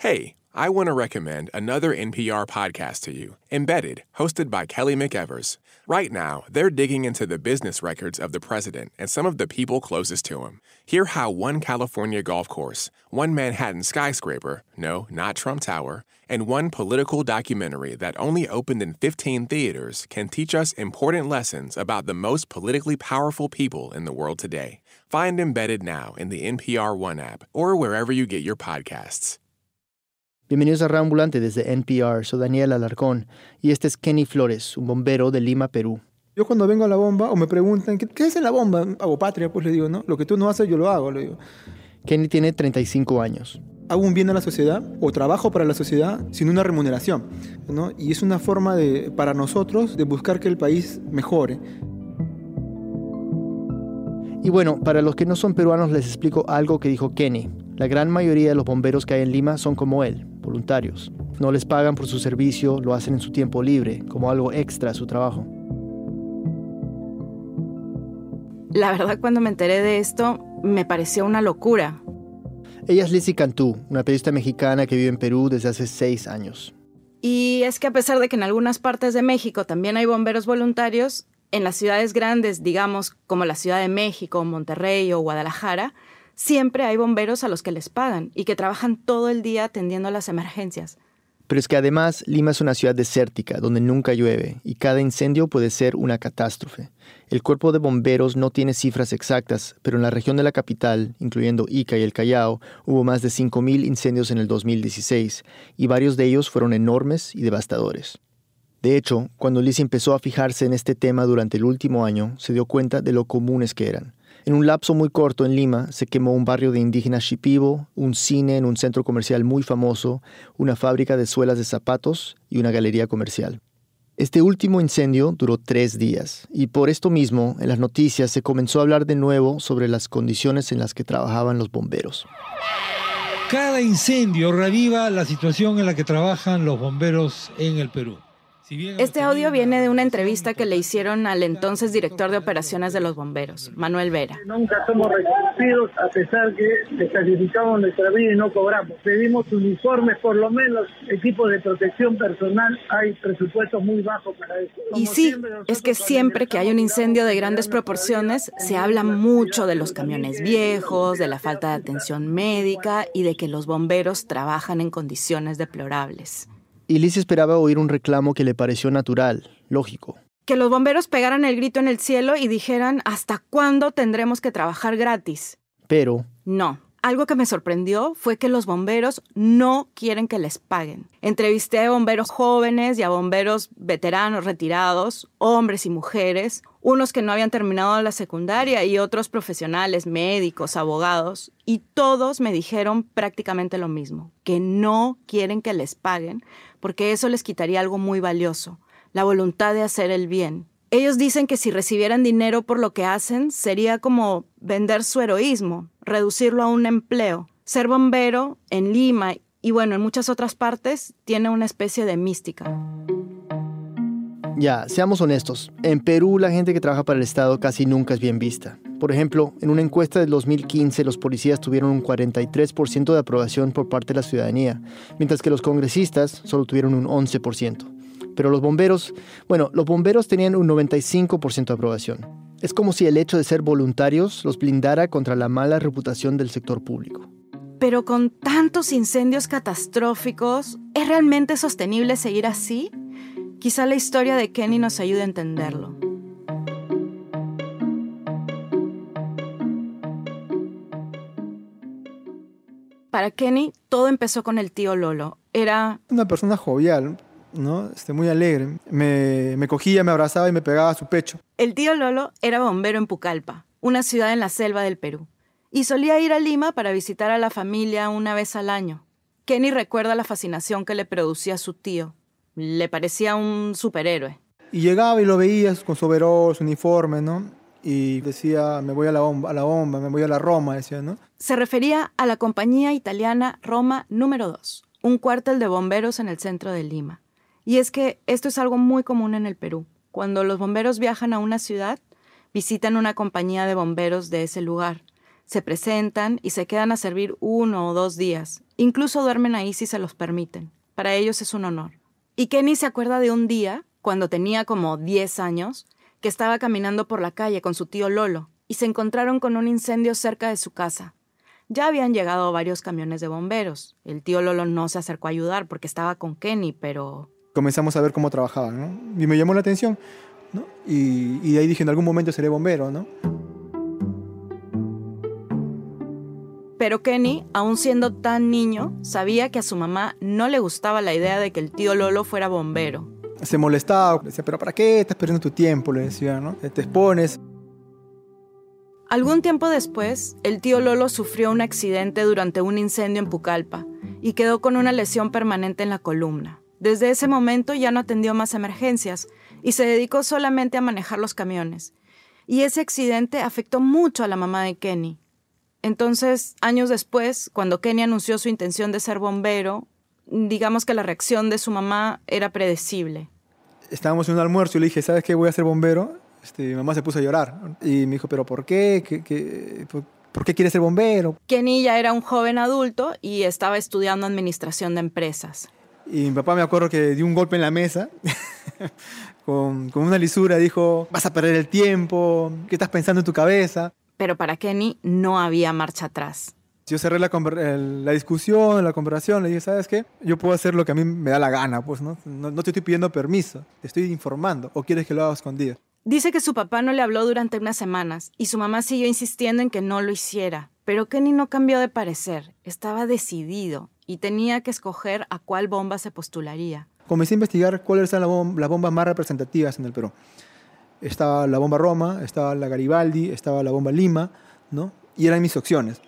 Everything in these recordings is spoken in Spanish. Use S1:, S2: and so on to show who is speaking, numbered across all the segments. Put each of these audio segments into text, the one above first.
S1: Hey, I want to recommend another NPR podcast to you Embedded, hosted by Kelly McEvers. Right now, they're digging into the business records of the president and some of the people closest to him. Hear how one California golf course, one Manhattan skyscraper, no, not Trump Tower, and one political documentary that only opened in 15 theaters can teach us important lessons about the most politically powerful people in the world today. Find Embedded now in the NPR One app or wherever you get your podcasts.
S2: Bienvenidos a Rambulante desde NPR. Soy Daniel Alarcón y este es Kenny Flores, un bombero de Lima, Perú.
S3: Yo cuando vengo a la bomba o me preguntan, ¿qué, qué es en la bomba? Hago patria, pues le digo, ¿no? Lo que tú no haces, yo lo hago, le digo.
S2: Kenny tiene 35 años.
S3: Hago un bien a la sociedad o trabajo para la sociedad sin una remuneración, ¿no? Y es una forma de, para nosotros de buscar que el país mejore.
S2: Y bueno, para los que no son peruanos les explico algo que dijo Kenny. La gran mayoría de los bomberos que hay en Lima son como él, voluntarios. No les pagan por su servicio, lo hacen en su tiempo libre, como algo extra a su trabajo.
S4: La verdad, cuando me enteré de esto, me pareció una locura.
S2: Ella es Lizzie Cantú, una periodista mexicana que vive en Perú desde hace seis años.
S4: Y es que a pesar de que en algunas partes de México también hay bomberos voluntarios, en las ciudades grandes, digamos como la Ciudad de México, Monterrey o Guadalajara, siempre hay bomberos a los que les pagan y que trabajan todo el día atendiendo las emergencias.
S2: Pero es que además Lima es una ciudad desértica donde nunca llueve y cada incendio puede ser una catástrofe. El cuerpo de bomberos no tiene cifras exactas, pero en la región de la capital, incluyendo Ica y el Callao, hubo más de 5.000 incendios en el 2016 y varios de ellos fueron enormes y devastadores. De hecho, cuando Liz empezó a fijarse en este tema durante el último año, se dio cuenta de lo comunes que eran. En un lapso muy corto en Lima se quemó un barrio de indígenas Shipibo, un cine en un centro comercial muy famoso, una fábrica de suelas de zapatos y una galería comercial. Este último incendio duró tres días y por esto mismo en las noticias se comenzó a hablar de nuevo sobre las condiciones en las que trabajaban los bomberos.
S5: Cada incendio reviva la situación en la que trabajan los bomberos en el Perú.
S4: Este audio viene de una entrevista que le hicieron al entonces director de operaciones de los bomberos, Manuel Vera.
S6: Nunca somos reconocidos a pesar que sacrificamos nuestra vida y no cobramos. Pedimos uniformes, por lo menos equipos de protección personal, hay presupuestos muy bajos para eso.
S4: y sí, es que siempre que hay un incendio de grandes proporciones, se habla mucho de los camiones viejos, de la falta de atención médica y de que los bomberos trabajan en condiciones deplorables
S2: y Liz esperaba oír un reclamo que le pareció natural, lógico.
S4: Que los bomberos pegaran el grito en el cielo y dijeran, ¿hasta cuándo tendremos que trabajar gratis?
S2: Pero...
S4: No. Algo que me sorprendió fue que los bomberos no quieren que les paguen. Entrevisté a bomberos jóvenes y a bomberos veteranos retirados, hombres y mujeres, unos que no habían terminado la secundaria y otros profesionales, médicos, abogados, y todos me dijeron prácticamente lo mismo, que no quieren que les paguen porque eso les quitaría algo muy valioso, la voluntad de hacer el bien. Ellos dicen que si recibieran dinero por lo que hacen, sería como vender su heroísmo, reducirlo a un empleo. Ser bombero en Lima y bueno, en muchas otras partes tiene una especie de mística.
S2: Ya, seamos honestos. En Perú la gente que trabaja para el Estado casi nunca es bien vista. Por ejemplo, en una encuesta del 2015 los policías tuvieron un 43% de aprobación por parte de la ciudadanía, mientras que los congresistas solo tuvieron un 11%. Pero los bomberos, bueno, los bomberos tenían un 95% de aprobación. Es como si el hecho de ser voluntarios los blindara contra la mala reputación del sector público.
S4: Pero con tantos incendios catastróficos, ¿es realmente sostenible seguir así? Quizá la historia de Kenny nos ayude a entenderlo. Para Kenny, todo empezó con el tío Lolo. Era...
S3: Una persona jovial, ¿no? Este, muy alegre. Me, me cogía, me abrazaba y me pegaba a su pecho.
S4: El tío Lolo era bombero en Pucallpa, una ciudad en la selva del Perú. Y solía ir a Lima para visitar a la familia una vez al año. Kenny recuerda la fascinación que le producía a su tío. Le parecía un superhéroe.
S3: Y llegaba y lo veías con su overol, su uniforme, ¿no? y decía, me voy a la bomba, a la bomba, me voy a la Roma, decía, ¿no?
S4: Se refería a la compañía italiana Roma número 2, un cuartel de bomberos en el centro de Lima. Y es que esto es algo muy común en el Perú. Cuando los bomberos viajan a una ciudad, visitan una compañía de bomberos de ese lugar, se presentan y se quedan a servir uno o dos días, Incluso duermen ahí si se los permiten. Para ellos es un honor. Y Kenny se acuerda de un día, cuando tenía como 10 años, que estaba caminando por la calle con su tío Lolo y se encontraron con un incendio cerca de su casa. Ya habían llegado varios camiones de bomberos. El tío Lolo no se acercó a ayudar porque estaba con Kenny, pero...
S3: Comenzamos a ver cómo trabajaban, ¿no? Y me llamó la atención, ¿no? Y, y de ahí dije, en algún momento seré bombero, ¿no?
S4: Pero Kenny, aún siendo tan niño, sabía que a su mamá no le gustaba la idea de que el tío Lolo fuera bombero.
S3: Se molestaba, decía, pero ¿para qué estás perdiendo tu tiempo? Le decía, ¿no? Te expones.
S4: Algún tiempo después, el tío Lolo sufrió un accidente durante un incendio en Pucallpa y quedó con una lesión permanente en la columna. Desde ese momento ya no atendió más emergencias y se dedicó solamente a manejar los camiones. Y ese accidente afectó mucho a la mamá de Kenny. Entonces, años después, cuando Kenny anunció su intención de ser bombero, digamos que la reacción de su mamá era predecible.
S3: Estábamos en un almuerzo y le dije, ¿sabes qué? Voy a ser bombero. Este, mi mamá se puso a llorar y me dijo, ¿pero por qué? ¿Qué, qué por, ¿Por qué quieres ser bombero?
S4: Kenny ya era un joven adulto y estaba estudiando administración de empresas.
S3: Y mi papá me acuerdo que dio un golpe en la mesa con, con una lisura. Dijo, vas a perder el tiempo, ¿qué estás pensando en tu cabeza?
S4: Pero para Kenny no había marcha atrás.
S3: Yo cerré la, la, discusión, la conversación, le dije, ¿sabes qué? Yo puedo hacer lo que a mí me da la gana, pues, ¿no? No, no te estoy pidiendo permiso, te estoy informando, o quieres que lo haga escondido.
S4: Dice que su papá no le habló durante unas semanas y su mamá siguió insistiendo en que no lo hiciera. Pero Kenny no cambió de parecer, estaba decidido y tenía que escoger a cuál bomba se postularía.
S3: Comencé a investigar cuáles eran las bom las bombas más representativas en el Perú. Estaba la bomba Roma, estaba la Garibaldi, estaba la bomba Lima, ¿no? Y eran mis opciones.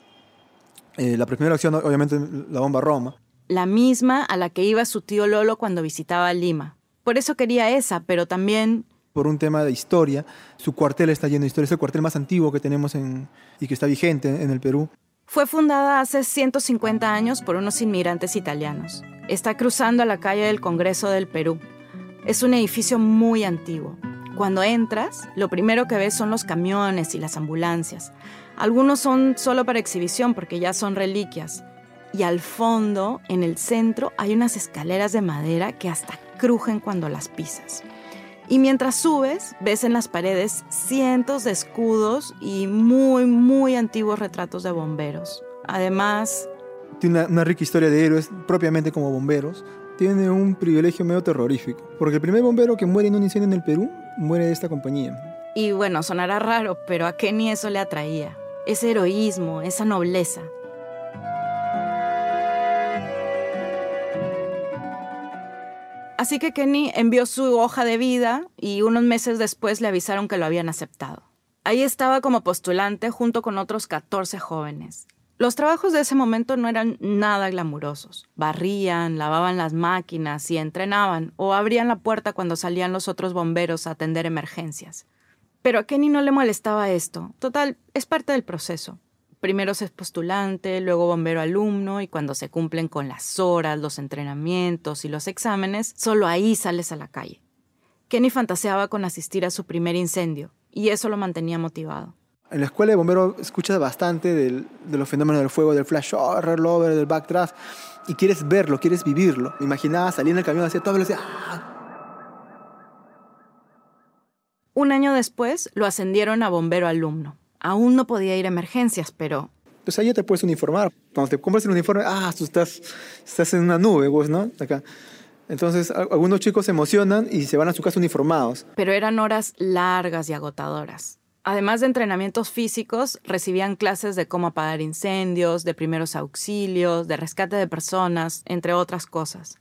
S3: Eh, la primera opción, obviamente, la bomba Roma.
S4: La misma a la que iba su tío Lolo cuando visitaba Lima. Por eso quería esa, pero también
S3: por un tema de historia. Su cuartel está lleno de historia, es el cuartel más antiguo que tenemos en, y que está vigente en el Perú.
S4: Fue fundada hace 150 años por unos inmigrantes italianos. Está cruzando la calle del Congreso del Perú. Es un edificio muy antiguo. Cuando entras, lo primero que ves son los camiones y las ambulancias. Algunos son solo para exhibición porque ya son reliquias. Y al fondo, en el centro, hay unas escaleras de madera que hasta crujen cuando las pisas. Y mientras subes, ves en las paredes cientos de escudos y muy, muy antiguos retratos de bomberos. Además...
S3: Tiene una, una, rica historia de héroes, propiamente como bomberos. Tiene un privilegio medio terrorífico, porque el primer bombero que muere en un incendio en el Perú muere de esta compañía.
S4: Y bueno, sonará raro, pero a Kenny eso le atraía. Ese heroísmo, esa nobleza. Así que Kenny envió su hoja de vida y unos meses después le avisaron que lo habían aceptado. Ahí estaba como postulante junto con otros 14 jóvenes. Los trabajos de ese momento no eran nada glamurosos. Barrían, lavaban las máquinas y entrenaban o abrían la puerta cuando salían los otros bomberos a atender emergencias. Pero a Kenny no le molestaba esto. Total, es parte del proceso. Primero se es postulante, luego bombero alumno y cuando se cumplen con las horas, los entrenamientos y los exámenes, solo ahí sales a la calle. Kenny fantaseaba con asistir a su primer incendio y eso lo mantenía motivado.
S3: En la escuela de bombero escuchas bastante del, de los fenómenos del fuego, del flash over, over, del backdraft y quieres verlo, quieres vivirlo. Me imaginaba saliendo del camión, hacía todo velocidad.
S4: Un año después lo ascendieron a bombero alumno. Aún no podía ir a emergencias, pero...
S3: Pues ahí ya te puedes uniformar. Cuando te compras el uniforme, ah, tú estás, estás en una nube, vos, ¿no? Acá. Entonces, algunos chicos se emocionan y se van a su casa uniformados.
S4: Pero eran horas largas y agotadoras. Además de entrenamientos físicos, recibían clases de cómo apagar incendios, de primeros auxilios, de rescate de personas, entre otras cosas.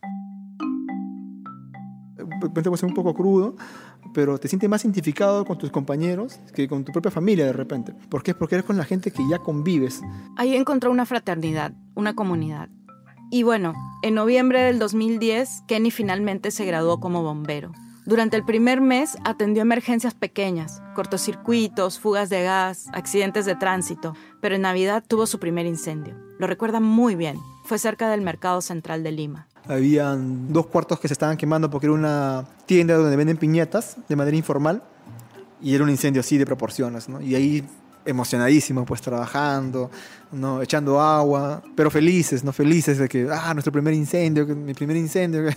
S3: Ser un poco crudo, pero te sientes más identificado con tus compañeros que con tu propia familia de repente. ¿Por qué? Porque eres con la gente que ya convives.
S4: Ahí encontró una fraternidad, una comunidad. Y bueno, en noviembre del 2010, Kenny finalmente se graduó como bombero. Durante el primer mes atendió emergencias pequeñas, cortocircuitos, fugas de gas, accidentes de tránsito, pero en Navidad tuvo su primer incendio. Lo recuerda muy bien. Fue cerca del mercado central de Lima.
S3: Habían dos cuartos que se estaban quemando porque era una tienda donde venden piñatas de manera informal y era un incendio así de proporciones, ¿no? Y ahí emocionadísimos pues trabajando, ¿no? echando agua, pero felices, ¿no? Felices de que, ah, nuestro primer incendio, mi primer incendio.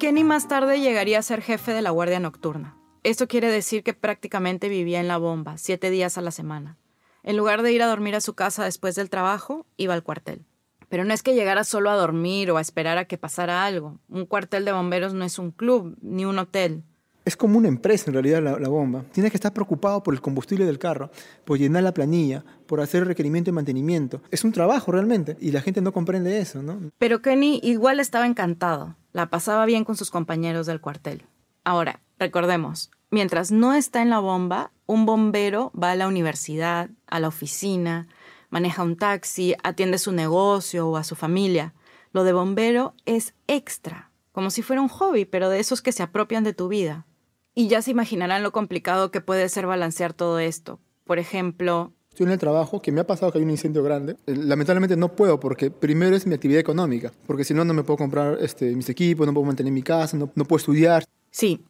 S4: Kenny más tarde llegaría a ser jefe de la Guardia Nocturna. Esto quiere decir que prácticamente vivía en la bomba, siete días a la semana. En lugar de ir a dormir a su casa después del trabajo, iba al cuartel. Pero no es que llegara solo a dormir o a esperar a que pasara algo. Un cuartel de bomberos no es un club ni un hotel.
S3: Es como una empresa en realidad la, bomba. Tienes que estar preocupado por el combustible del carro, por llenar la planilla, por hacer requerimiento y mantenimiento. Es un trabajo realmente y la gente no comprende eso, ¿no?
S4: Pero Kenny igual estaba encantado. La pasaba bien con sus compañeros del cuartel. Ahora, recordemos, mientras no está en la bomba, un bombero va a la universidad, a la oficina, maneja un taxi, atiende su negocio o a su familia. Lo de bombero es extra, como si fuera un hobby, pero de esos que se apropian de tu vida. Y ya se imaginarán lo complicado que puede ser balancear todo esto. Por ejemplo,
S3: Estoy en el trabajo, que me ha pasado que hay un incendio grande. Eh, lamentablemente no puedo porque primero es mi actividad económica, porque si no, no me puedo comprar este, mis equipos, no puedo mantener mi casa, no, no puedo estudiar.
S4: Sí,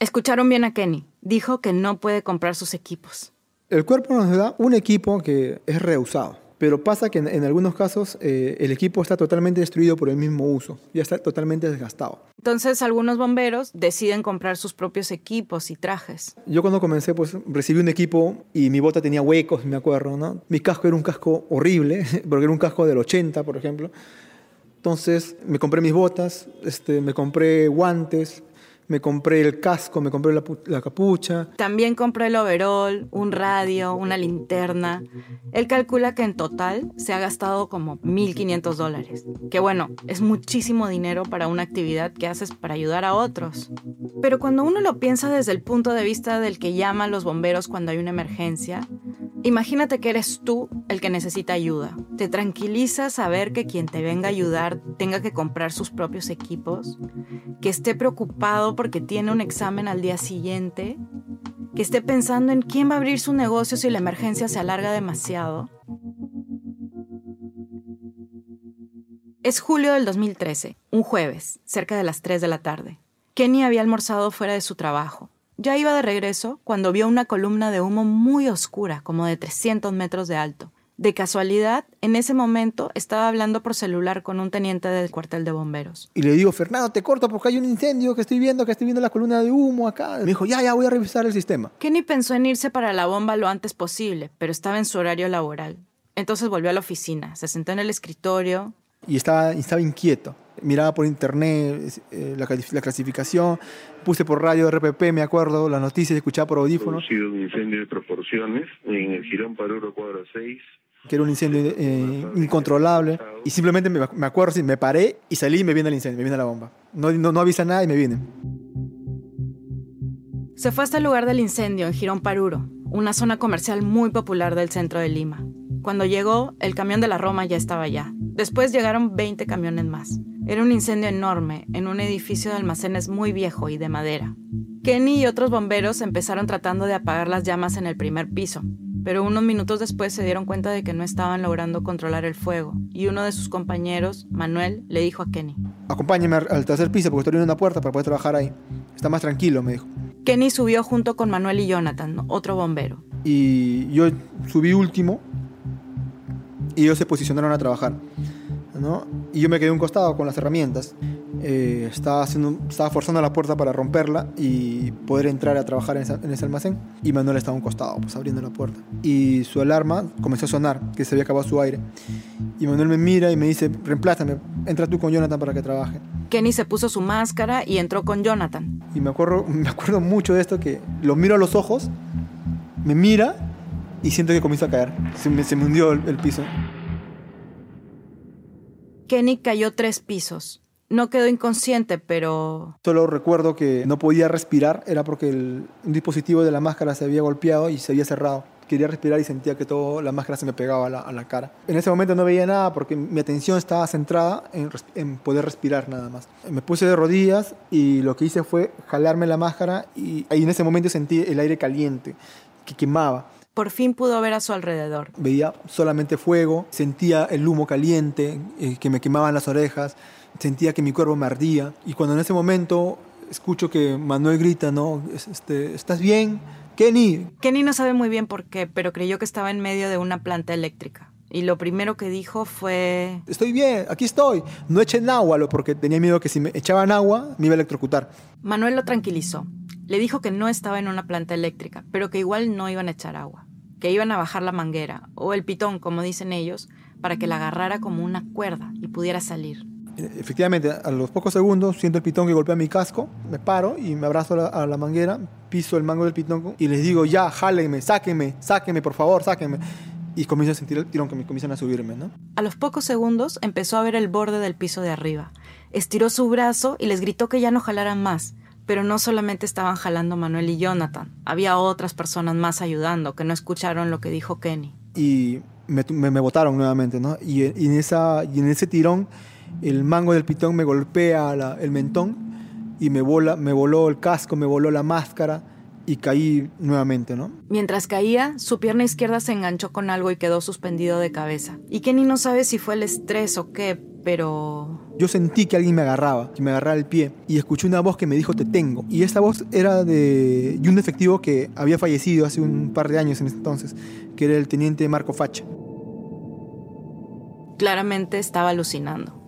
S4: escucharon bien a Kenny. Dijo que no puede comprar sus equipos.
S3: El cuerpo nos da un equipo que es reusado. Pero pasa que en, algunos casos eh, el equipo está totalmente destruido por el mismo uso, ya está totalmente desgastado.
S4: Entonces algunos bomberos deciden comprar sus propios equipos y trajes.
S3: Yo cuando comencé pues recibí un equipo y mi bota tenía huecos, me acuerdo, ¿no? Mi casco era un casco horrible, porque era un casco del 80, por ejemplo. Entonces me compré mis botas, este, me compré guantes, me compré el casco, me compré la, capucha.
S4: También compré el overall, un radio, una linterna. Él calcula que en total se ha gastado como 1.500 dólares. Que bueno, es muchísimo dinero para una actividad que haces para ayudar a otros. Pero cuando uno lo piensa desde el punto de vista del que llama a los bomberos cuando hay una emergencia, imagínate que eres tú el que necesita ayuda. Te tranquiliza saber que quien te venga a ayudar tenga que comprar sus propios equipos, que esté preocupado porque tiene un examen al día siguiente, que esté pensando en quién va a abrir su negocio si la emergencia se alarga demasiado. Es julio del 2013, un jueves, cerca de las 3 de la tarde. Kenny había almorzado fuera de su trabajo. Ya iba de regreso cuando vio una columna de humo muy oscura, como de 300 metros de alto. De casualidad, en ese momento estaba hablando por celular con un teniente del cuartel de bomberos.
S3: Y le digo, Fernando, te corto porque hay un incendio que estoy viendo, que estoy viendo la columna de humo acá. Me dijo, ya, ya, voy a revisar el sistema.
S4: Kenny pensó en irse para la bomba lo antes posible, pero estaba en su horario laboral. Entonces volvió a la oficina, se sentó en el escritorio.
S3: Y estaba, estaba inquieto. Miraba por internet eh, la, la, clasificación, puse por radio RPP, me acuerdo, las noticias, escuchaba por audífonos.
S7: Ha sido un incendio de proporciones en el Girón Paruro Cuadra 6
S3: que era un incendio eh, incontrolable. Y simplemente me, me acuerdo, me paré y salí y me viene el incendio, me viene la bomba. No, no, no avisa nada y me viene.
S4: Se fue hasta el lugar del incendio, en Girón Paruro, una zona comercial muy popular del centro de Lima. Cuando llegó, el camión de la Roma ya estaba allá. Después llegaron 20 camiones más. Era un incendio enorme, en un edificio de almacenes muy viejo y de madera. Kenny y otros bomberos empezaron tratando de apagar las llamas en el primer piso, pero unos minutos después se dieron cuenta de que no estaban logrando controlar el fuego, y uno de sus compañeros, Manuel, le dijo a Kenny.
S3: Acompáñame al tercer piso porque estoy abriendo una puerta para poder trabajar ahí. Está más tranquilo, me dijo.
S4: Kenny subió junto con Manuel y Jonathan, otro bombero.
S3: Y yo subí último y ellos se posicionaron a trabajar. ¿No? Y yo me quedé un costado con las herramientas. Eh, estaba, haciendo, estaba forzando la puerta para romperla y poder entrar a trabajar en, ese almacén. Y Manuel estaba a un costado, pues abriendo la puerta. Y su alarma comenzó a sonar, que se había acabado su aire. Y Manuel me mira y me dice, reemplázame, entra tú con Jonathan para que trabaje.
S4: Kenny se puso su máscara y entró con Jonathan.
S3: Y me acuerdo, me acuerdo mucho de esto, que lo miro a los ojos, me mira y siento que comienza a caer. Se me, se hundió el piso.
S4: Kenny cayó tres pisos. No quedó inconsciente, pero...
S3: Solo recuerdo que no podía respirar, era porque el, dispositivo de la máscara se había golpeado y se había cerrado. Quería respirar y sentía que toda la máscara se me pegaba a la, cara. En ese momento no veía nada porque mi atención estaba centrada en, en, poder respirar nada más. Me puse de rodillas y lo que hice fue jalarme la máscara y ahí en ese momento sentí el aire caliente que quemaba.
S4: Por fin pudo ver a su alrededor.
S3: Veía solamente fuego, sentía el humo caliente eh, que me quemaban las orejas, sentía que mi cuerpo me ardía. Y cuando en ese momento escucho que Manuel grita, ¿no? Este, ¿Estás bien? Kenny,
S4: Kenny no sabe muy bien por qué, pero creyó que estaba en medio de una planta eléctrica. Y lo primero que dijo fue...
S3: estoy bien, aquí estoy. No echen agua, porque tenía miedo que si me echaban agua me iba a electrocutar.
S4: Manuel lo tranquilizó. Le dijo que no estaba en una planta eléctrica, pero que igual no iban a echar agua, que iban a bajar la manguera, o el pitón, como dicen ellos, para que la agarrara como una cuerda y pudiera salir.
S3: Eh, Efectivamente, a los pocos segundos siento el pitón que golpea mi casco, me paro y me abrazo a la, a la manguera, piso el mango del pitón y les digo, ya, jálenme, sáquenme, sáquenme, por favor, sáquenme. Y comienzo a sentir el tirón que me comienzan a subirme, ¿no?
S4: A los pocos segundos empezó a ver el borde del piso de arriba. Estiró su brazo y les gritó que ya no jalaran más. Pero no solamente estaban jalando Manuel y Jonathan, había otras personas más ayudando que no escucharon lo que dijo Kenny.
S3: y me, me, me botaron nuevamente, ¿no? Y, y en esa, y en ese tirón, el mango del pitón me golpea la- el mentón y me, vola, me voló el casco, me voló la máscara y caí nuevamente, ¿no?
S4: Mientras caía, su pierna izquierda se enganchó con algo y quedó suspendido de cabeza. Y Kenny no sabe si fue el estrés o qué, pero...
S3: Yo sentí que alguien me agarraba, que me agarraba el pie y escuché una voz que me dijo te tengo. Y esa voz era de, de un efectivo que había fallecido hace un par de años en ese entonces, que era el teniente Marco Facha.
S4: Claramente estaba alucinando.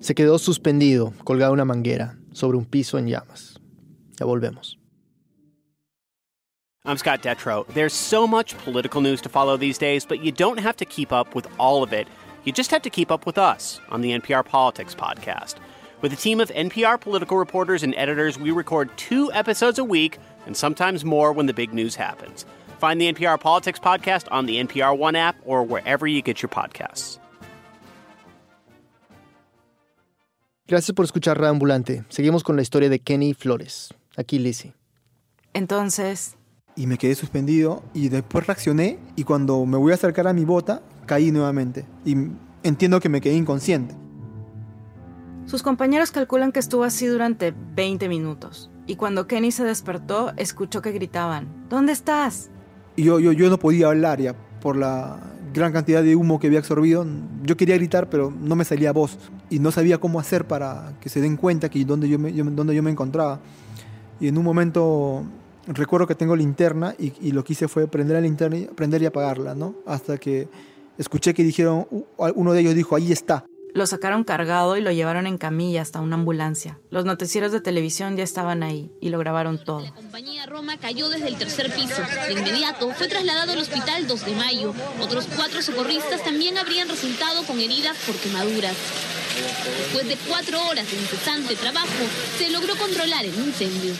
S2: Se quedó suspendido, colgado a una manguera, sobre un piso en llamas. Ya volvemos.
S8: I'm Scott Detro. There's so much political news to follow these days, but you don't have to keep up with all of it. You just have to keep up with us on the NPR Politics Podcast. With a team of NPR political reporters and editors, we record two episodes a week and sometimes more when the big news happens. Find the NPR Politics Podcast on the NPR One app or wherever you get your podcasts.
S2: Gracias por escuchar Radio Ambulante. Seguimos con la historia de Kenny Flores. Aquí Lizzie.
S4: Entonces,
S3: Y me quedé suspendido y después reaccioné y cuando me voy a acercar a mi bota, caí nuevamente. Y entiendo que me quedé inconsciente.
S4: sus compañeros calculan que estuvo así durante 20 minutos. Y cuando Kenny se despertó, escuchó que gritaban, ¿Dónde estás?
S3: Y yo, yo, yo no podía hablar ya por la gran cantidad de humo que había absorbido. Yo quería gritar, pero no me salía voz. Y no sabía cómo hacer para que se den cuenta que donde yo me, yo- donde yo me encontraba. Y en un momento recuerdo que tengo linterna y, y lo que hice fue prender la linterna, prender y apagarla, ¿no? Hasta que escuché que dijeron, uno de ellos dijo, ahí está.
S4: Lo sacaron cargado y lo llevaron en camilla hasta una ambulancia. Los noticieros de televisión ya estaban ahí y lo grabaron todo.
S9: La compañía Roma cayó desde el tercer piso. De inmediato fue trasladado al hospital 2 de mayo. Otros cuatro socorristas también habrían resultado con heridas por quemaduras. Después de cuatro horas de incesante trabajo, se logró controlar el incendio.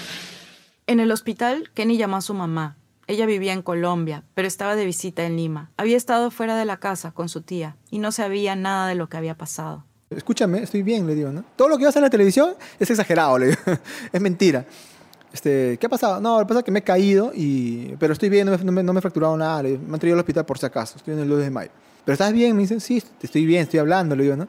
S4: En el hospital, Kenny llamó a su mamá. Ella vivía en Colombia, pero estaba de visita en Lima. Había estado fuera de la casa con su tía y no sabía nada de lo que había pasado.
S3: Escúchame, estoy bien, le digo, ¿no? Todo lo que vas en la televisión es exagerado, le digo. es mentira. Este, ¿Qué ha pasado? No, lo que pasa es que me he caído, y, pero estoy bien, no me, no me- no me he fracturado nada. Me han traído al hospital por si acaso, estoy en el 2 de mayo. ¿Pero estás bien? Me dicen, sí, estoy bien, estoy hablando, le digo, ¿no?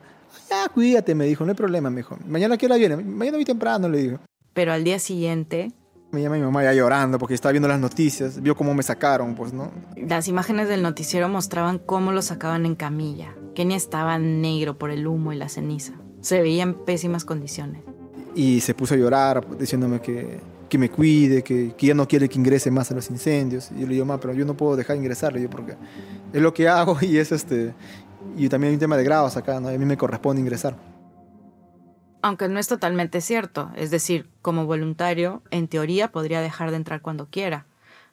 S3: Ah, cuídate, me dijo, no hay problema, me dijo. Mañana a qué hora viene? Mañana muy temprano, le digo.
S4: Pero al día siguiente,
S3: Me llama mi mamá ya llorando porque estaba viendo las noticias, vio cómo me sacaron, pues, ¿no?
S4: las imágenes del noticiero mostraban cómo lo sacaban en camilla. Kenny estaba negro por el humo y la ceniza. Se veía en pésimas condiciones.
S3: Y se puso a llorar diciéndome que, que me cuide, que, que ya no quiere que ingrese más a los incendios. Y yo le digo, ma, pero yo no puedo dejar de ingresar, le digo, porque es lo que hago y es este... Y también hay un tema de grados acá, ¿no? Y a mí me corresponde ingresar.
S4: Aunque no es totalmente cierto, es decir, como voluntario, en teoría podría dejar de entrar cuando quiera.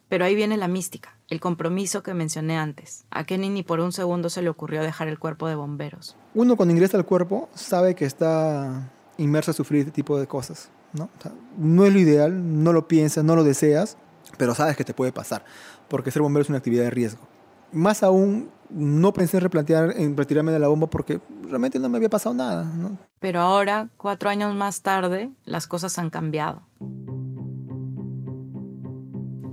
S4: Pero ahí viene la mística, el compromiso que mencioné antes. A Kenny ni por un segundo se le ocurrió dejar el cuerpo de bomberos.
S3: Uno cuando ingresa al cuerpo sabe que está inmerso a sufrir este tipo de cosas, ¿no? No es lo ideal, no lo piensas, no lo deseas, pero sabes que te puede pasar, porque ser bombero es una actividad de riesgo. Más aún, no pensé en replantear, en retirarme de la bomba porque realmente no me había pasado nada, ¿no?
S4: Pero ahora, cuatro años más tarde, las cosas han cambiado.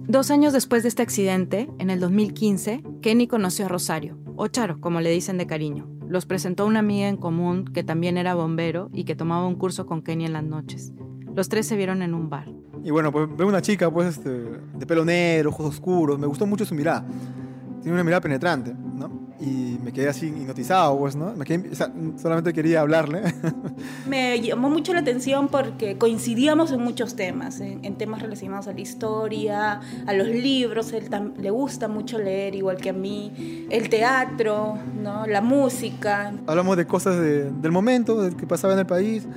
S4: Dos años después de este accidente, en el 2015, Kenny conoció a Rosario, o Charo, como le dicen de cariño. Los presentó una amiga en común que también era bombero y que tomaba un curso con Kenny en las noches. Los tres se vieron en un bar.
S3: Y bueno, pues veo una chica pues este, de pelo negro, ojos oscuros, me gustó mucho su mirada. Tiene una mirada penetrante, ¿no? y me quedé así hipnotizado, pues, ¿no? Me quedé, o sea, solamente quería hablarle.
S10: me llamó mucho la atención porque coincidíamos en muchos temas, en, en temas relacionados a la historia, a los libros, él le gusta mucho leer igual que a mí, el teatro, ¿no? la música.
S3: Hablamos de cosas de, del momento, de que pasaba en el país,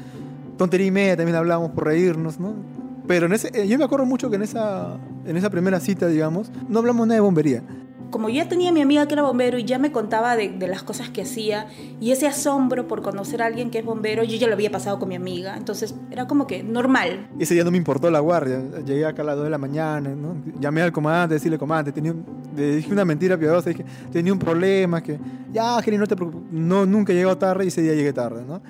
S3: tontería y media también hablamos por reírnos, ¿no? Pero en ese, eh, yo me acuerdo mucho que en esa, en esa primera cita, digamos, no hablamos nada de bombería
S10: como ya tenía a mi amiga que era bombero y ya me contaba de, de, las cosas que hacía y ese asombro por conocer a alguien que es bombero, yo ya lo había pasado con mi amiga, entonces era como que normal.
S3: Ese día no me importó la guardia, llegué acá a las 2 de la mañana, ¿no? llamé al comandante, decirle, comandante, tenía le dije una mentira piadosa, dije, tenía un problema, que ya, Jenny, no te preocupes, no, nunca he llegado tarde y ese día llegué tarde. ¿no?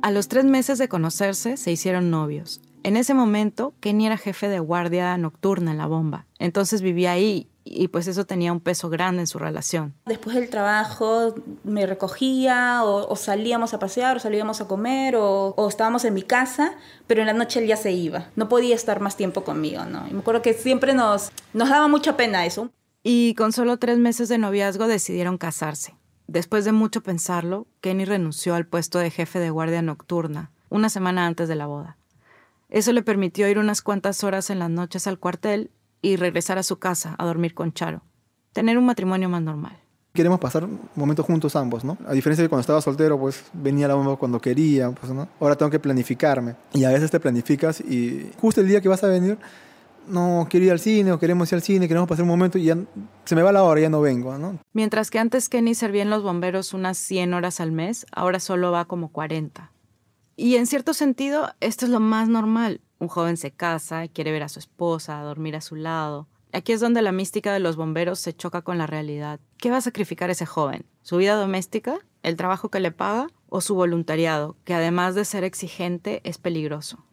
S4: A los tres meses de conocerse, se hicieron novios. En ese momento, Kenny era jefe de guardia nocturna en la bomba, entonces vivía ahí y pues eso tenía un peso grande en su relación.
S10: Después del trabajo me recogía o, salíamos a pasear o salíamos a comer o, o, estábamos en mi casa, pero en la noche él ya se iba. No podía estar más tiempo conmigo, ¿no? Y me acuerdo que siempre nos, nos daba mucha pena eso.
S4: Y con solo tres meses de noviazgo decidieron casarse. Después de mucho pensarlo, Kenny renunció al puesto de jefe de guardia nocturna una semana antes de la boda. Eso le permitió ir unas cuantas horas en las noches al cuartel y regresar a su casa a dormir con Charo. Tener un matrimonio más normal.
S3: Queremos pasar momentos juntos ambos, ¿no? A diferencia de cuando estaba soltero, pues venía la bomba cuando quería, pues, ¿no? Ahora tengo que planificarme. Y a veces te planificas y justo el día que vas a venir, no quiero ir al cine o queremos ir al cine, queremos pasar un momento y ya se me va la hora, ya no vengo, ¿no?
S4: Mientras que antes Kenny servía en los bomberos unas 100 horas al mes, ahora solo va como 40. Y en cierto sentido, esto es lo más normal. Un joven se casa, quiere ver a su esposa, dormir a su lado. Aquí es donde la mística de los bomberos se choca con la realidad. ¿Qué va a sacrificar ese joven? ¿Su vida doméstica? ¿El trabajo que le paga? ¿O su voluntariado, que además de ser exigente, es peligroso?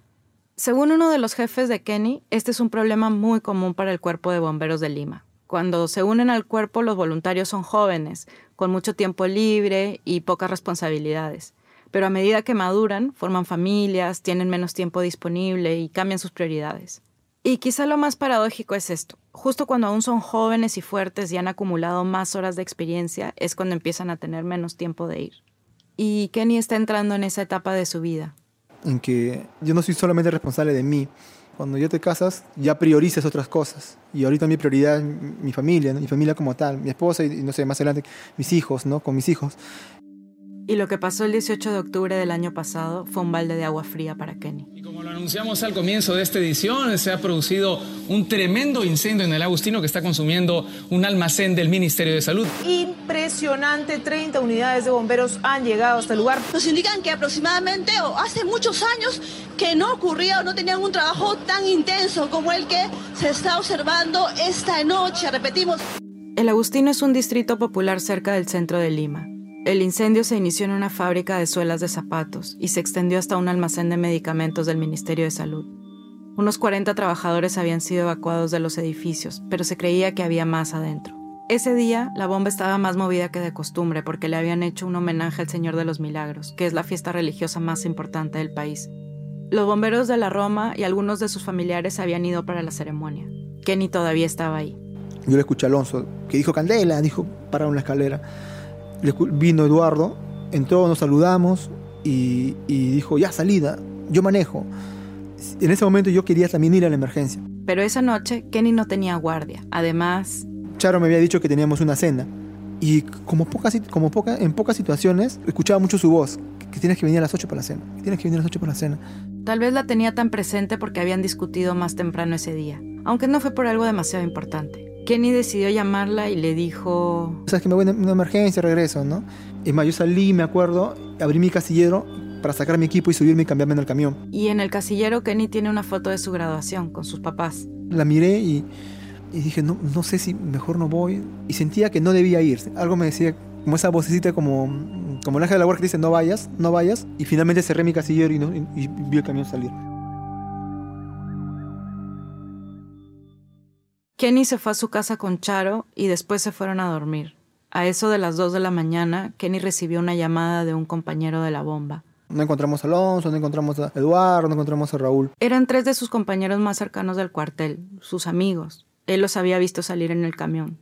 S4: Según uno de los jefes de Kenny, este es un problema muy común para el cuerpo de bomberos de Lima. Cuando se unen al cuerpo, los voluntarios son jóvenes, con mucho tiempo libre y pocas responsabilidades pero a medida que maduran, forman familias, tienen menos tiempo disponible y cambian sus prioridades. Y quizá lo más paradójico es esto. Justo cuando aún son jóvenes y fuertes y han acumulado más horas de experiencia, es cuando empiezan a tener menos tiempo de ir. Y Kenny está entrando en esa etapa de su vida.
S3: En que yo no soy solamente responsable de mí. Cuando ya te casas, ya priorizas otras cosas. Y ahorita mi prioridad es mi familia, mi familia como tal, mi esposa y, no sé, más adelante mis hijos, ¿no? Con mis hijos.
S4: Y lo que pasó el 18 de octubre del año pasado fue un balde de agua fría para Kenny.
S11: Y como lo anunciamos al comienzo de esta edición, se ha producido un tremendo incendio en el Agustino que está consumiendo un almacén del Ministerio de Salud.
S12: Impresionante, 30 unidades de bomberos han llegado a este lugar.
S13: Nos indican que aproximadamente o hace muchos años que no ocurría o no tenían un trabajo tan intenso como el que se está observando esta noche, repetimos.
S4: El Agustino es un distrito popular cerca del centro de Lima. El incendio se inició en una fábrica de suelas de zapatos y se extendió hasta un almacén de medicamentos del Ministerio de Salud. Unos 40 trabajadores habían sido evacuados de los edificios, pero se creía que había más adentro. Ese día, la bomba estaba más movida que de costumbre porque le habían hecho un homenaje al Señor de los Milagros, que es la fiesta religiosa más importante del país. Los bomberos de la Roma y algunos de sus familiares habían ido para la ceremonia. Kenny todavía estaba ahí.
S3: Yo le escuché a Alonso, que dijo Candela, dijo, para una escalera vino Eduardo, entró, nos saludamos y, dijo, ya salida, yo manejo. En ese momento yo quería también ir a la emergencia.
S4: Pero esa noche Kenny no tenía guardia. Además...
S3: Charo me había dicho que teníamos una cena. Y como, pocas, como poca, en pocas situaciones escuchaba mucho su voz, que tienes que venir a las 8 para la cena, que tienes que venir a las 8 para la cena.
S4: Tal vez la tenía tan presente porque habían discutido más temprano ese día, aunque no fue por algo demasiado importante. Kenny decidió llamarla y le dijo...
S3: Sabes que me voy a una emergencia, regreso, ¿no? Es más, yo salí, me acuerdo, abrí mi casillero para sacar mi equipo y subirme y cambiarme en el camión.
S4: Y en el casillero Kenny tiene una foto de su graduación con sus papás.
S3: La miré y, dije, no, no sé si mejor no voy. Y sentía que no debía ir. Algo me decía, como esa vocecita como, como el ángel de la guardia que dice, no vayas, no vayas. Y finalmente cerré mi casillero y, y vi el camión salir.
S4: Kenny se fue a su casa con Charo y después se fueron a dormir. A eso de las 2 de la mañana, Kenny recibió una llamada de un compañero de la bomba.
S3: No encontramos a Alonso, no encontramos a Eduardo, no encontramos a Raúl.
S4: Eran tres de sus compañeros más cercanos del cuartel, sus amigos. Él los había visto salir en el camión.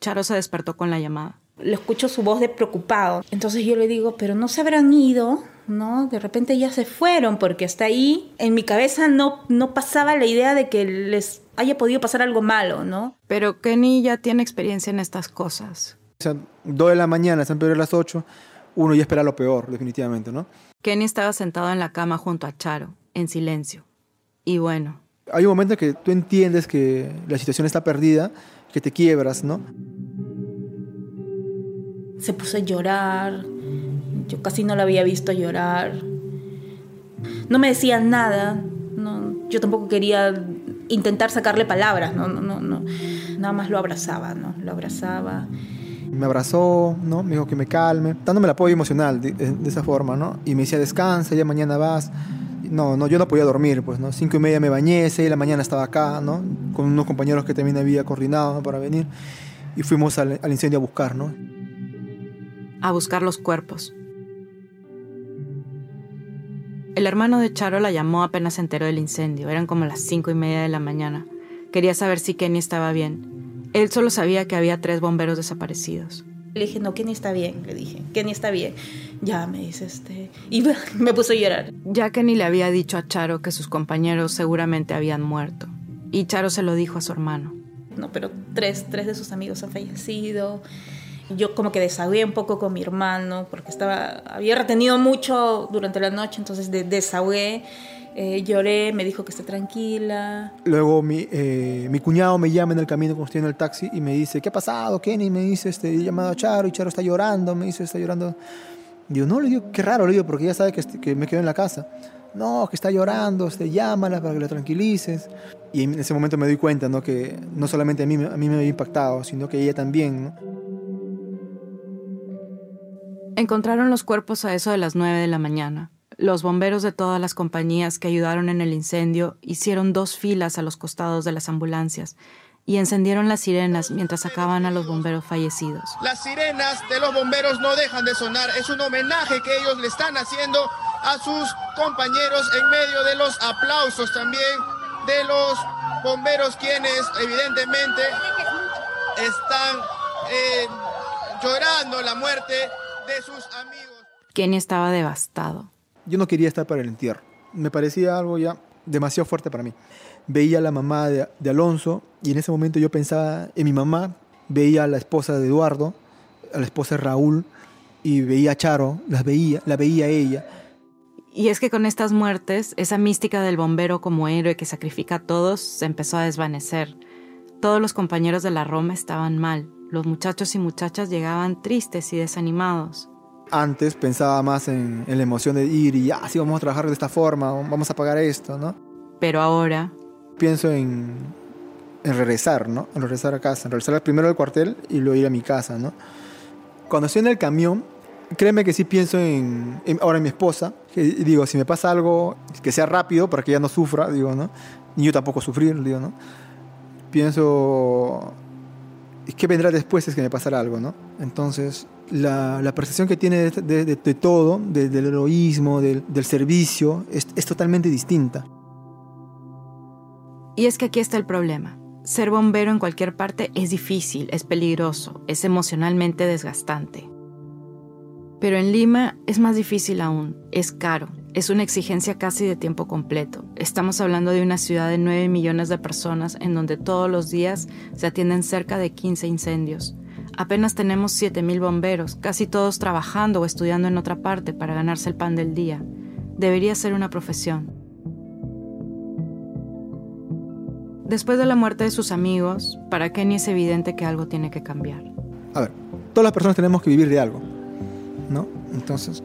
S4: Charo se despertó con la llamada.
S10: Le escucho su voz de preocupado. Entonces yo le digo, pero no se habrán ido, ¿no? De repente ya se fueron porque hasta ahí en mi cabeza no, no pasaba la idea de que les haya podido pasar algo malo, ¿no?
S4: Pero Kenny ya tiene experiencia en estas cosas.
S3: O sea, dos de la mañana, están peor a las 8, uno ya espera lo peor, definitivamente, ¿no?
S4: Kenny estaba sentado en la cama junto a Charo, en silencio. Y bueno.
S3: Hay un momento que tú entiendes que la situación está perdida, que te quiebras, ¿no?
S10: Se puso a llorar. Yo casi no la había visto llorar. No me decía nada. No, yo tampoco quería intentar sacarle palabras. No, no, no, no. Nada más lo abrazaba, ¿no? Lo abrazaba.
S3: Me abrazó, ¿no? Me dijo que me calme, dándome el apoyo emocional de, de esa forma, ¿no? Y me decía, descansa, ya mañana vas no, no, yo no podía dormir, pues, ¿no? Cinco y media me bañé, seis de la mañana estaba acá, ¿no? Con unos compañeros que también había coordinado para venir. Y fuimos al, al, incendio a buscar, ¿no?
S4: A buscar los cuerpos. El hermano de Charo la llamó apenas se enteró del incendio. Eran como las cinco y media de la mañana. Quería saber si Kenny estaba bien. Él solo sabía que había tres bomberos desaparecidos.
S10: Le dije, no, Kenny está bien, le dije, Kenny está bien. Ya me dice, este, y me puso a llorar.
S4: Ya Kenny le había dicho a Charo que sus compañeros seguramente habían muerto. Y Charo se lo dijo a su hermano.
S10: No, pero tres, tres de sus amigos han fallecido. Yo como que desahogué un poco con mi hermano, porque estaba, había retenido mucho durante la noche, entonces de, desahogué. Eh, lloré, me dijo que esté tranquila.
S3: Luego mi, eh, mi, cuñado me llama en el camino cuando estoy en el taxi y me dice, ¿qué ha pasado, Kenny? Me dice, este, he llamado a Charo y Charo está llorando, me dice, está llorando. Digo, no, le digo, qué raro, le digo, porque ya sabe que, que me quedo en la casa. No, que está llorando, este, llámala para que la tranquilices. Y en ese momento me doy cuenta, ¿no? Que no solamente a mí, a mí me había impactado, sino que ella también.
S4: Encontraron los cuerpos a eso de las 9 de la mañana. Los bomberos de todas las compañías que ayudaron en el incendio hicieron dos filas a los costados de las ambulancias y encendieron las sirenas mientras sacaban a los bomberos fallecidos.
S14: Las sirenas de los bomberos no dejan de sonar. Es un homenaje que ellos le están haciendo a sus compañeros en medio de los aplausos también de los bomberos quienes evidentemente están eh, llorando la muerte de sus amigos.
S4: Kenny estaba devastado
S3: yo no quería estar para el entierro. Me parecía algo ya demasiado fuerte para mí. Veía a la mamá de, de, Alonso y en ese momento yo pensaba en mi mamá, veía a la esposa de Eduardo, a la esposa de Raúl y veía a Charo, las veía, la veía a ella.
S4: Y es que con estas muertes, esa mística del bombero como héroe que sacrifica a todos se empezó a desvanecer. Todos los compañeros de la Roma estaban mal. Los muchachos y muchachas llegaban tristes y desanimados.
S3: Antes pensaba más en, en, la emoción de ir y ya, sí, vamos a trabajar de esta forma, vamos a pagar esto, ¿no?
S4: Pero ahora...
S3: Pienso en, en regresar, ¿no? En regresar a casa, en regresar primero al cuartel y luego ir a mi casa, ¿no? Cuando estoy en el camión, créeme que sí pienso en, en ahora en mi esposa, que digo, si me pasa algo, que sea rápido para que ella no sufra, digo, ¿no? Ni yo tampoco sufrir, digo, ¿no? Pienso, ¿qué vendrá después es que me pasará algo, ¿no? Entonces, la, percepción que tiene de, todo, de, del heroísmo, del, servicio, es, totalmente distinta.
S4: Y es que aquí está el problema. Ser bombero en cualquier parte es difícil, es peligroso, es emocionalmente desgastante. Pero en Lima es más difícil aún, es caro, es una exigencia casi de tiempo completo. Estamos hablando de una ciudad de 9 millones de personas en donde todos los días se atienden cerca de 15 incendios. Apenas tenemos 7.000 bomberos, casi todos trabajando o estudiando en otra parte para ganarse el pan del día. Debería ser una profesión. Después de la muerte de sus amigos, para Kenny es evidente que algo tiene que cambiar.
S3: A ver, todas las personas tenemos que vivir de algo, ¿no? Entonces,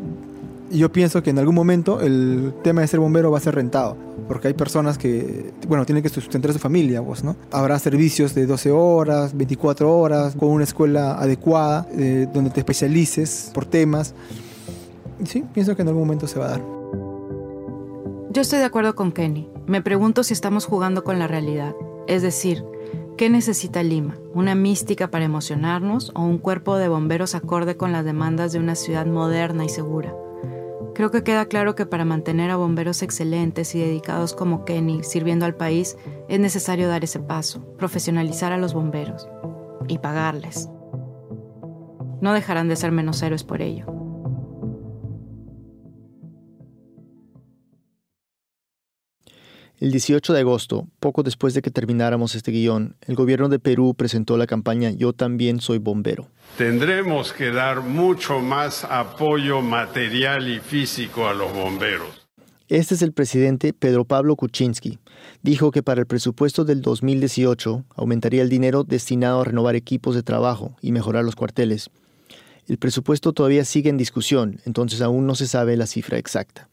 S3: yo pienso que en algún momento el tema de ser bombero va a ser rentado, porque hay personas que, bueno, tienen que sustentar a su familia, vos, ¿no? Habrá servicios de 12 horas, 24 horas, con una escuela adecuada, eh, donde te especialices por temas. Sí, pienso que en algún momento se va a dar.
S4: Yo estoy de acuerdo con Kenny. Me pregunto si estamos jugando con la realidad. Es decir, ¿qué necesita Lima? ¿Una mística para emocionarnos o un cuerpo de bomberos acorde con las demandas de una ciudad moderna y segura? Creo que queda claro que para mantener a bomberos excelentes y dedicados como Kenny sirviendo al país es necesario dar ese paso, profesionalizar a los bomberos y pagarles. no dejarán de ser menos héroes por ello.
S2: El 18 de agosto, poco después de que termináramos este guion, el gobierno de Perú presentó la campaña Yo también soy bombero.
S15: Tendremos que dar mucho más apoyo material y físico a los bomberos.
S2: Este es el presidente Pedro Pablo Kuczynski. Dijo que para el presupuesto del 2018 aumentaría el dinero destinado a renovar equipos de trabajo y mejorar los cuarteles. El presupuesto todavía sigue en discusión, entonces aún no se sabe la cifra exacta.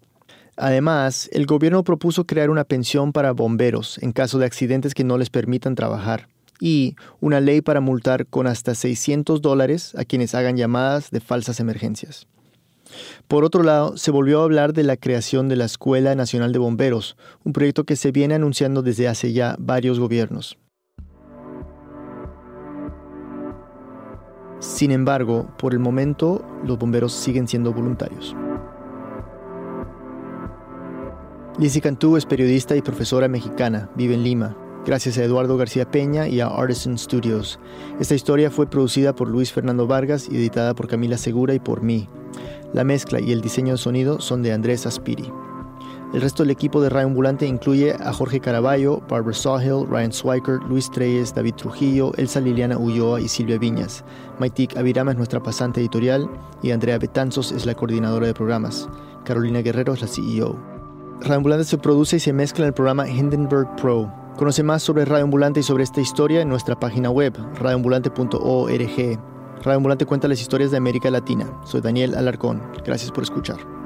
S2: Además, el gobierno propuso crear una pensión para bomberos en caso de accidentes que no les permitan trabajar y una ley para multar con hasta 600 dólares a quienes hagan llamadas de falsas emergencias. Por otro lado, se volvió a hablar de la creación de la Escuela Nacional de Bomberos, un proyecto que se viene anunciando desde hace ya varios gobiernos. Sin embargo, por el momento, los bomberos siguen siendo voluntarios. Lizzie Cantú es periodista y profesora mexicana, vive en Lima. Gracias a Eduardo García Peña y a Artisan Studios. Esta historia fue producida por Luis Fernando Vargas y editada por Camila Segura y por mí. La mezcla y el diseño de sonido son de Andrés Aspiri. El resto del equipo de Radio Ambulante incluye a Jorge Caraballo, Barbara Sawhill, Ryan Swiker, Luis Treyes, David Trujillo, Elsa Liliana Ulloa y Silvia Viñas. Maitik Avirama es nuestra pasante editorial y Andrea Betanzos es la coordinadora de programas. Carolina Guerrero es la CEO. Radio Ambulante se produce y se mezcla en el programa Hindenburg Pro. Conoce más sobre Radio Ambulante y sobre esta historia en nuestra página web, radioambulante.org. Radio Ambulante cuenta las historias de América Latina. Soy Daniel Alarcón. Gracias por escuchar.